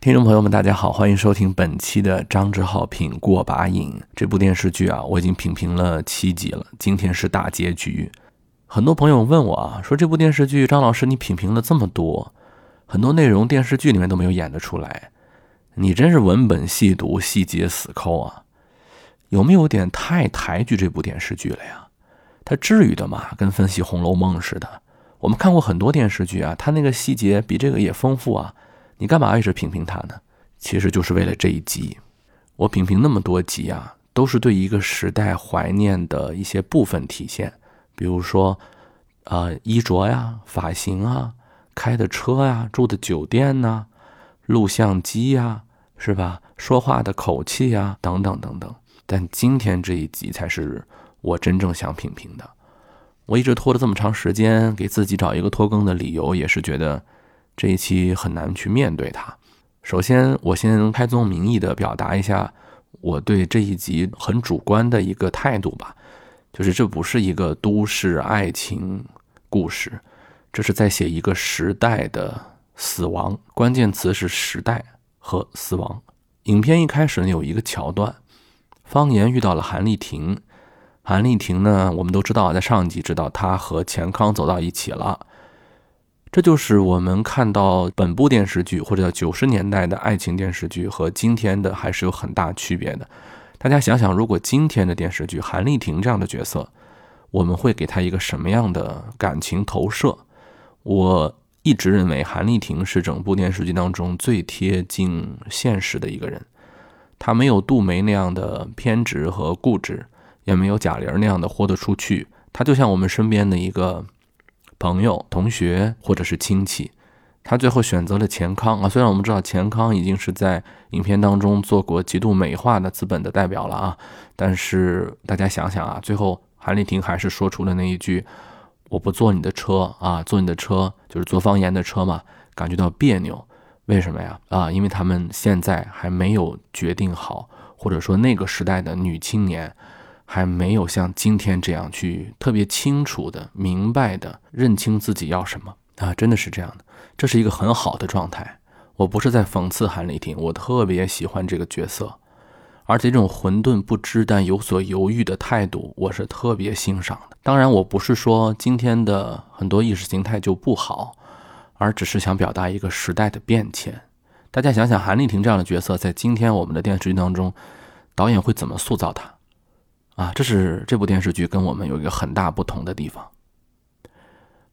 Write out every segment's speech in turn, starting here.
听众朋友们，大家好，欢迎收听本期的张志浩品过把瘾这部电视剧啊，我已经品评了七集了，今天是大结局。很多朋友问我啊，说这部电视剧张老师你品评了这么多，很多内容电视剧里面都没有演得出来，你真是文本细读，细节死抠啊，有没有点太抬举这部电视剧了呀？它至于的吗？跟分析《红楼梦》似的，我们看过很多电视剧啊，它那个细节比这个也丰富啊。你干嘛一直评评它呢？其实就是为了这一集。我评评那么多集啊，都是对一个时代怀念的一些部分体现，比如说，呃，衣着呀、发型啊、开的车呀、住的酒店呐、录像机呀，是吧？说话的口气呀，等等等等。但今天这一集才是我真正想评评的。我一直拖了这么长时间，给自己找一个拖更的理由，也是觉得。这一期很难去面对它。首先，我先开宗明义的表达一下我对这一集很主观的一个态度吧，就是这不是一个都市爱情故事，这是在写一个时代的死亡，关键词是时代和死亡。影片一开始呢，有一个桥段，方言遇到了韩丽婷，韩丽婷呢，我们都知道，在上一集知道她和钱康走到一起了。这就是我们看到本部电视剧或者叫九十年代的爱情电视剧和今天的还是有很大区别的。大家想想，如果今天的电视剧韩丽婷这样的角色，我们会给她一个什么样的感情投射？我一直认为韩丽婷是整部电视剧当中最贴近现实的一个人。她没有杜梅那样的偏执和固执，也没有贾玲那样的豁得出去。她就像我们身边的一个。朋友、同学或者是亲戚，他最后选择了钱康啊。虽然我们知道钱康已经是在影片当中做过极度美化的资本的代表了啊，但是大家想想啊，最后韩丽婷还是说出了那一句：“我不坐你的车啊，坐你的车就是坐方言的车嘛，感觉到别扭。为什么呀？啊，因为他们现在还没有决定好，或者说那个时代的女青年。”还没有像今天这样去特别清楚的、明白的认清自己要什么啊！真的是这样的，这是一个很好的状态。我不是在讽刺韩丽婷，我特别喜欢这个角色，而且这种混沌不知但有所犹豫的态度，我是特别欣赏的。当然，我不是说今天的很多意识形态就不好，而只是想表达一个时代的变迁。大家想想，韩丽婷这样的角色，在今天我们的电视剧当中，导演会怎么塑造她？啊，这是这部电视剧跟我们有一个很大不同的地方。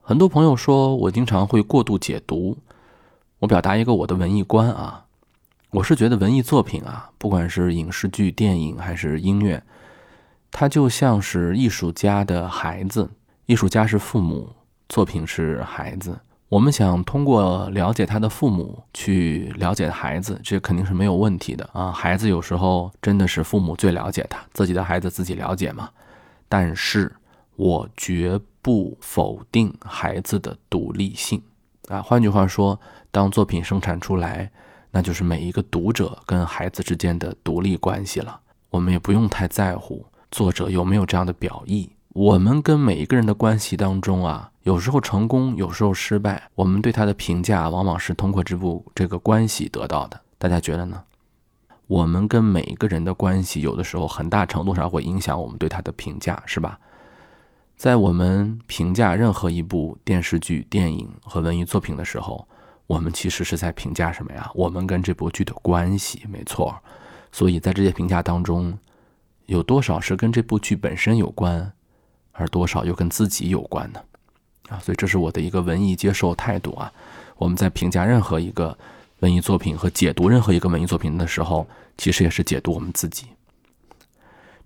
很多朋友说我经常会过度解读，我表达一个我的文艺观啊，我是觉得文艺作品啊，不管是影视剧、电影还是音乐，它就像是艺术家的孩子，艺术家是父母，作品是孩子。我们想通过了解他的父母去了解孩子，这肯定是没有问题的啊。孩子有时候真的是父母最了解他，自己的孩子自己了解嘛。但是我绝不否定孩子的独立性啊。换句话说，当作品生产出来，那就是每一个读者跟孩子之间的独立关系了。我们也不用太在乎作者有没有这样的表意。我们跟每一个人的关系当中啊。有时候成功，有时候失败，我们对他的评价往往是通过这部这个关系得到的。大家觉得呢？我们跟每一个人的关系，有的时候很大程度上会影响我们对他的评价，是吧？在我们评价任何一部电视剧、电影和文艺作品的时候，我们其实是在评价什么呀？我们跟这部剧的关系，没错。所以在这些评价当中，有多少是跟这部剧本身有关，而多少又跟自己有关呢？啊，所以这是我的一个文艺接受态度啊。我们在评价任何一个文艺作品和解读任何一个文艺作品的时候，其实也是解读我们自己。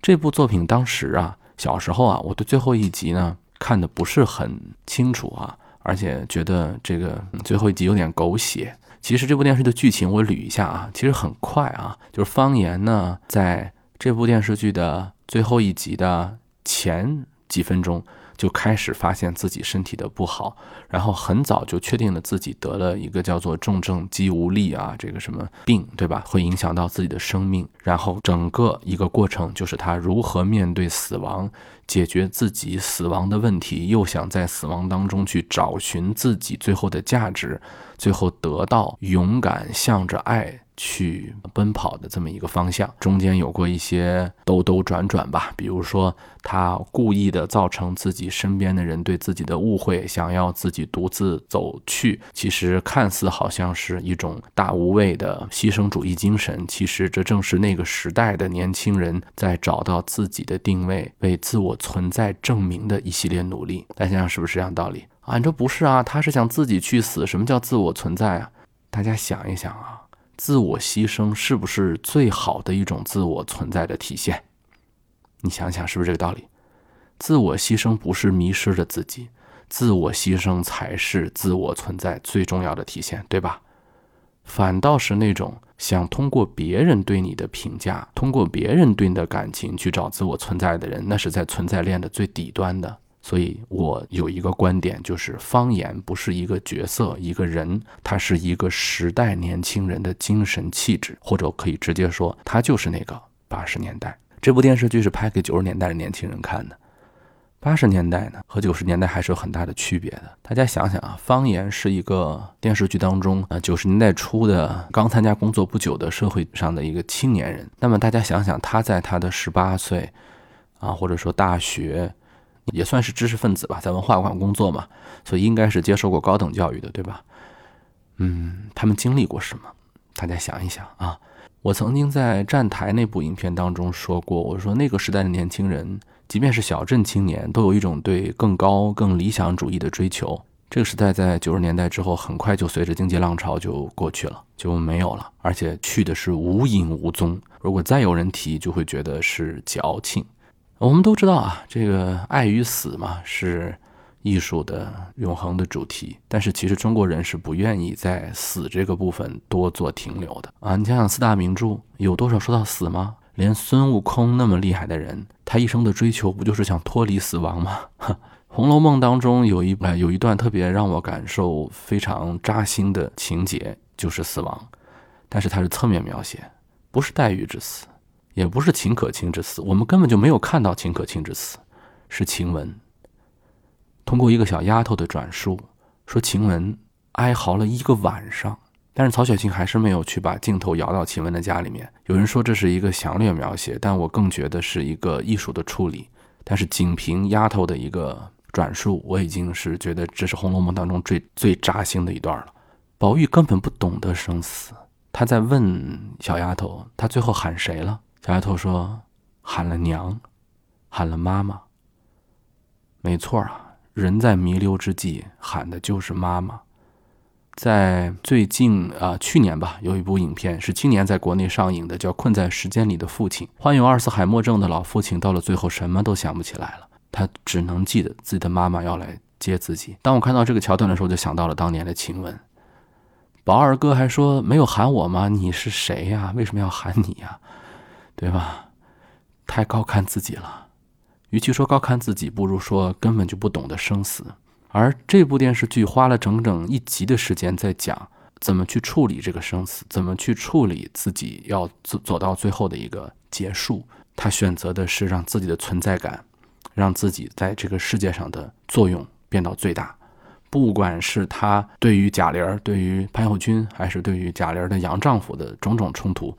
这部作品当时啊，小时候啊，我对最后一集呢看的不是很清楚啊，而且觉得这个最后一集有点狗血。其实这部电视的剧情我捋一下啊，其实很快啊，就是方言呢在这部电视剧的最后一集的前几分钟。就开始发现自己身体的不好，然后很早就确定了自己得了一个叫做重症肌无力啊，这个什么病，对吧？会影响到自己的生命。然后整个一个过程就是他如何面对死亡，解决自己死亡的问题，又想在死亡当中去找寻自己最后的价值，最后得到勇敢向着爱。去奔跑的这么一个方向，中间有过一些兜兜转转吧。比如说，他故意的造成自己身边的人对自己的误会，想要自己独自走去。其实看似好像是一种大无畏的牺牲主义精神，其实这正是那个时代的年轻人在找到自己的定位、为自我存在证明的一系列努力。大家想想是不是这样道理啊？你说不是啊？他是想自己去死。什么叫自我存在啊？大家想一想啊。自我牺牲是不是最好的一种自我存在的体现？你想想，是不是这个道理？自我牺牲不是迷失了自己，自我牺牲才是自我存在最重要的体现，对吧？反倒是那种想通过别人对你的评价，通过别人对你的感情去找自我存在的人，那是在存在链的最底端的。所以我有一个观点，就是方言不是一个角色、一个人，它是一个时代年轻人的精神气质，或者可以直接说，它就是那个八十年代。这部电视剧是拍给九十年代的年轻人看的，八十年代呢和九十年代还是有很大的区别的。大家想想啊，方言是一个电视剧当中啊九十年代初的刚参加工作不久的社会上的一个青年人。那么大家想想，他在他的十八岁啊，或者说大学。也算是知识分子吧，在文化馆工作嘛，所以应该是接受过高等教育的，对吧？嗯，他们经历过什么？大家想一想啊。我曾经在站台那部影片当中说过，我说那个时代的年轻人，即便是小镇青年，都有一种对更高、更理想主义的追求。这个时代在九十年代之后，很快就随着经济浪潮就过去了，就没有了，而且去的是无影无踪。如果再有人提，就会觉得是矫情。我们都知道啊，这个爱与死嘛，是艺术的永恒的主题。但是其实中国人是不愿意在死这个部分多做停留的啊。你想想四大名著有多少说到死吗？连孙悟空那么厉害的人，他一生的追求不就是想脱离死亡吗？《红楼梦》当中有一呃有一段特别让我感受非常扎心的情节，就是死亡，但是它是侧面描写，不是黛玉之死。也不是秦可卿之死，我们根本就没有看到秦可卿之死，是晴雯通过一个小丫头的转述说晴雯哀嚎了一个晚上，但是曹雪芹还是没有去把镜头摇到晴雯的家里面。有人说这是一个详略描写，但我更觉得是一个艺术的处理。但是仅凭丫头的一个转述，我已经是觉得这是《红楼梦》当中最最扎心的一段了。宝玉根本不懂得生死，他在问小丫头，他最后喊谁了？小丫头说：“喊了娘，喊了妈妈。没错啊，人在弥留之际喊的就是妈妈。在最近啊，去年吧，有一部影片是今年在国内上映的，叫《困在时间里的父亲》。患有阿尔茨海默症的老父亲到了最后什么都想不起来了，他只能记得自己的妈妈要来接自己。当我看到这个桥段的时候，就想到了当年的晴雯。宝二哥还说：没有喊我吗？你是谁呀？为什么要喊你呀？”对吧？太高看自己了，与其说高看自己，不如说根本就不懂得生死。而这部电视剧花了整整一集的时间在讲怎么去处理这个生死，怎么去处理自己要走走到最后的一个结束。他选择的是让自己的存在感，让自己在这个世界上的作用变到最大。不管是他对于贾玲、对于潘友军，还是对于贾玲的杨丈夫的种种冲突。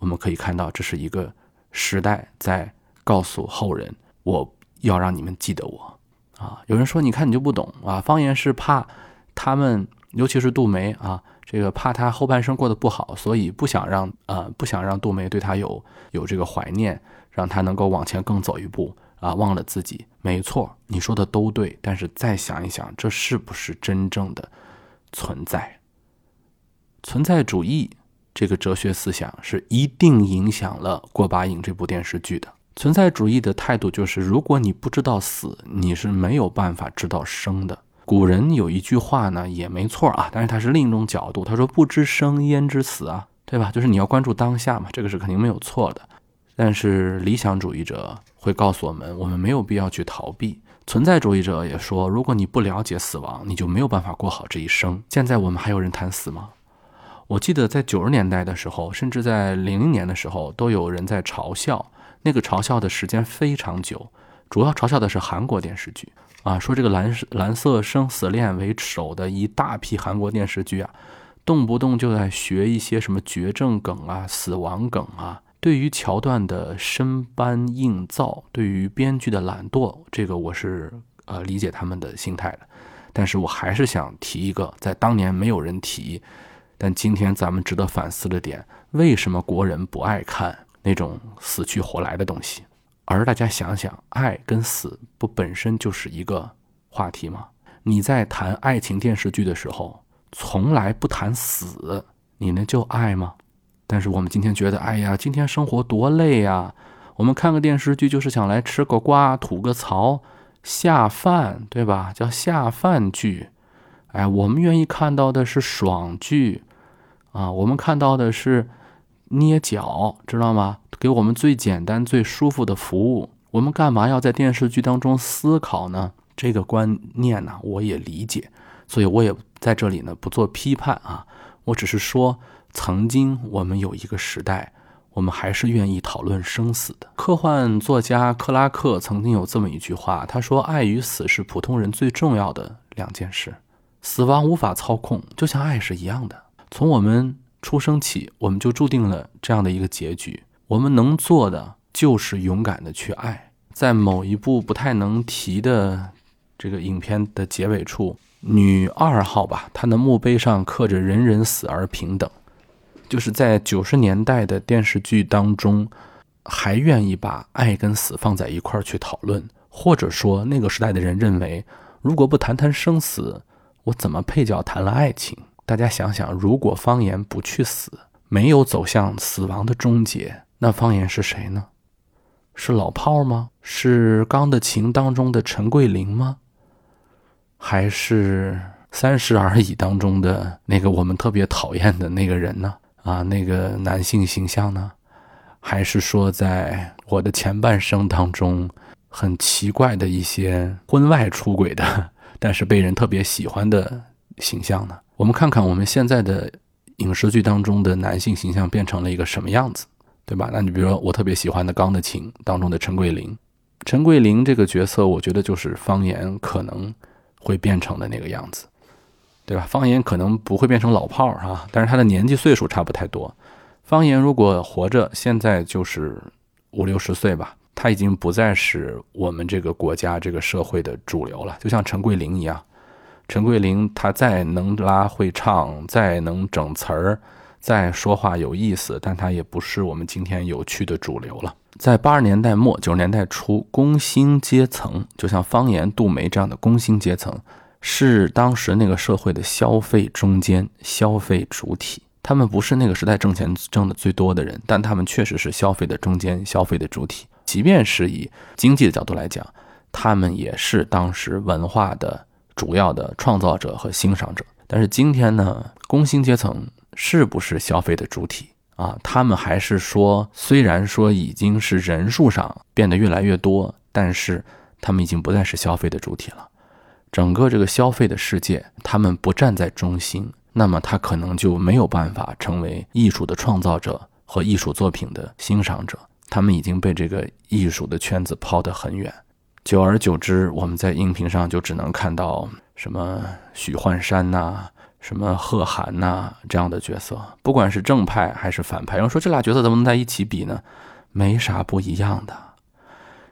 我们可以看到，这是一个时代在告诉后人：我要让你们记得我啊！有人说：“你看你就不懂啊！方言是怕他们，尤其是杜梅啊，这个怕他后半生过得不好，所以不想让呃不想让杜梅对他有有这个怀念，让他能够往前更走一步啊，忘了自己。没错，你说的都对。但是再想一想，这是不是真正的存在？存在主义。”这个哲学思想是一定影响了《过把瘾》这部电视剧的。存在主义的态度就是：如果你不知道死，你是没有办法知道生的。古人有一句话呢，也没错啊，但是它是另一种角度。他说：“不知生，焉知死啊？”对吧？就是你要关注当下嘛，这个是肯定没有错的。但是理想主义者会告诉我们，我们没有必要去逃避。存在主义者也说，如果你不了解死亡，你就没有办法过好这一生。现在我们还有人谈死吗？我记得在九十年代的时候，甚至在零零年的时候，都有人在嘲笑。那个嘲笑的时间非常久，主要嘲笑的是韩国电视剧啊，说这个蓝蓝色生死恋为首的一大批韩国电视剧啊，动不动就在学一些什么绝症梗啊、死亡梗啊。对于桥段的生搬硬造，对于编剧的懒惰，这个我是呃理解他们的心态的。但是我还是想提一个，在当年没有人提，但今天咱们值得反思的点：为什么国人不爱看那种死去活来的东西？而大家想想，爱跟死不本身就是一个话题吗？你在谈爱情电视剧的时候，从来不谈死，你那叫爱吗？但是我们今天觉得，哎呀，今天生活多累呀！我们看个电视剧就是想来吃个瓜、吐个槽、下饭，对吧？叫下饭剧。哎，我们愿意看到的是爽剧啊，我们看到的是捏脚，知道吗？给我们最简单、最舒服的服务，我们干嘛要在电视剧当中思考呢？这个观念呢，我也理解，所以我也在这里呢不做批判啊，我只是说，曾经我们有一个时代，我们还是愿意讨论生死的。科幻作家克拉克曾经有这么一句话，他说：“爱与死是普通人最重要的两件事，死亡无法操控，就像爱是一样的。从我们出生起，我们就注定了这样的一个结局。”我们能做的就是勇敢的去爱。在某一部不太能提的这个影片的结尾处，女二号吧，她的墓碑上刻着“人人死而平等”，就是在九十年代的电视剧当中，还愿意把爱跟死放在一块儿去讨论，或者说那个时代的人认为，如果不谈谈生死，我怎么配叫谈了爱情？大家想想，如果方言不去死，没有走向死亡的终结。那方言是谁呢？是老炮吗？是《钢的琴》当中的陈桂林吗？还是《三十而已》当中的那个我们特别讨厌的那个人呢？啊，那个男性形象呢？还是说在我的前半生当中很奇怪的一些婚外出轨的，但是被人特别喜欢的形象呢？我们看看我们现在的影视剧当中的男性形象变成了一个什么样子？对吧？那你比如说我特别喜欢的《钢的琴》当中的陈桂林，陈桂林这个角色，我觉得就是方言可能会变成的那个样子，对吧？方言可能不会变成老炮儿啊，但是他的年纪岁数差不太多。方言如果活着，现在就是五六十岁吧，他已经不再是我们这个国家这个社会的主流了。就像陈桂林一样，陈桂林他再能拉会唱，再能整词儿。再说话有意思，但他也不是我们今天有趣的主流了。在八十年代末九十年代初，工薪阶层就像方言、杜梅这样的工薪阶层，是当时那个社会的消费中间、消费主体。他们不是那个时代挣钱挣的最多的人，但他们确实是消费的中间、消费的主体。即便是以经济的角度来讲，他们也是当时文化的主要的创造者和欣赏者。但是今天呢，工薪阶层。是不是消费的主体啊？他们还是说，虽然说已经是人数上变得越来越多，但是他们已经不再是消费的主体了。整个这个消费的世界，他们不站在中心，那么他可能就没有办法成为艺术的创造者和艺术作品的欣赏者。他们已经被这个艺术的圈子抛得很远。久而久之，我们在荧屏上就只能看到什么许幻山呐。什么贺涵呐这样的角色，不管是正派还是反派，有人说这俩角色怎么能在一起比呢？没啥不一样的，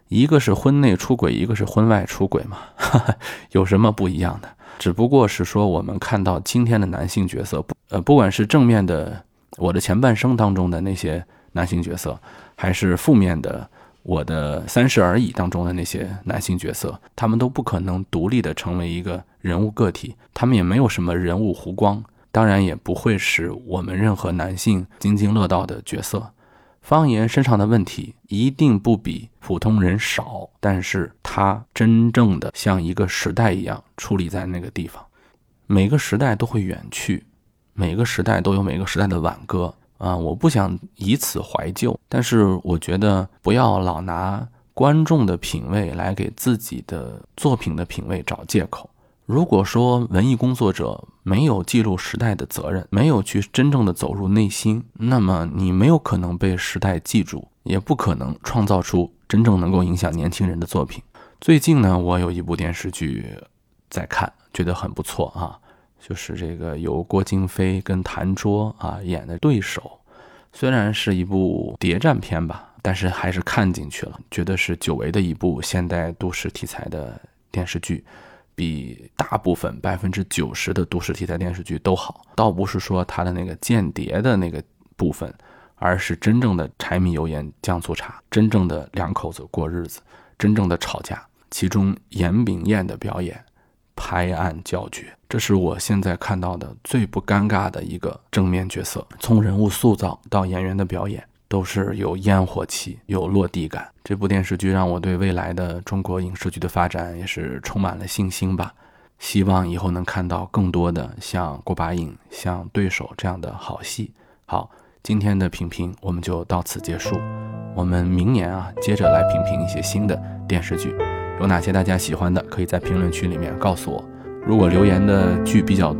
一个是婚内出轨，一个是婚外出轨嘛，有什么不一样的？只不过是说我们看到今天的男性角色，呃，不管是正面的我的前半生当中的那些男性角色，还是负面的。我的三十而已当中的那些男性角色，他们都不可能独立的成为一个人物个体，他们也没有什么人物弧光，当然也不会使我们任何男性津津乐道的角色。方言身上的问题一定不比普通人少，但是他真正的像一个时代一样矗立在那个地方。每个时代都会远去，每个时代都有每个时代的挽歌。啊，我不想以此怀旧，但是我觉得不要老拿观众的品味来给自己的作品的品味找借口。如果说文艺工作者没有记录时代的责任，没有去真正的走入内心，那么你没有可能被时代记住，也不可能创造出真正能够影响年轻人的作品。最近呢，我有一部电视剧在看，觉得很不错啊，就是这个由郭京飞跟谭卓啊演的对手，虽然是一部谍战片吧，但是还是看进去了，觉得是久违的一部现代都市题材的电视剧。比大部分百分之九十的都市题材电视剧都好，倒不是说它的那个间谍的那个部分，而是真正的柴米油盐酱醋茶，真正的两口子过日子，真正的吵架。其中严炳彦的表演拍案叫绝，这是我现在看到的最不尴尬的一个正面角色，从人物塑造到演员的表演。都是有烟火气、有落地感。这部电视剧让我对未来的中国影视剧的发展也是充满了信心吧。希望以后能看到更多的像《过把瘾》、像《对手》这样的好戏。好，今天的评评我们就到此结束。我们明年啊，接着来评评一些新的电视剧，有哪些大家喜欢的，可以在评论区里面告诉我。如果留言的剧比较，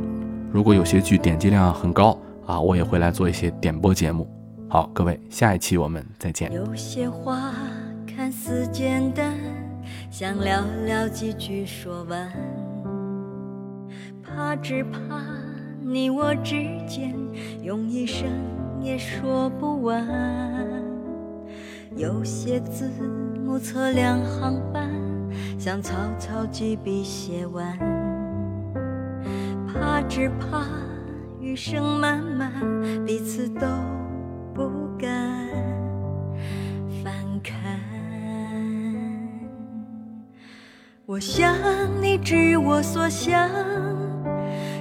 如果有些剧点击量很高啊，我也会来做一些点播节目。好，各位，下一期我们再见。有些话看似简单，想寥寥几句说完，怕只怕你我之间用一生也说不完。有些字目测两行半，想草草几笔写完，怕只怕余生漫漫，彼此都。不敢翻看，我想你知我所想，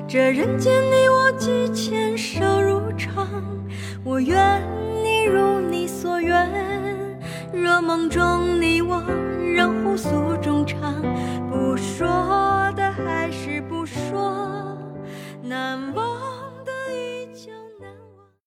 这人间你我几牵手如常，我愿你如你所愿，若梦中你我让互诉衷肠，不说的还是不说，难忘。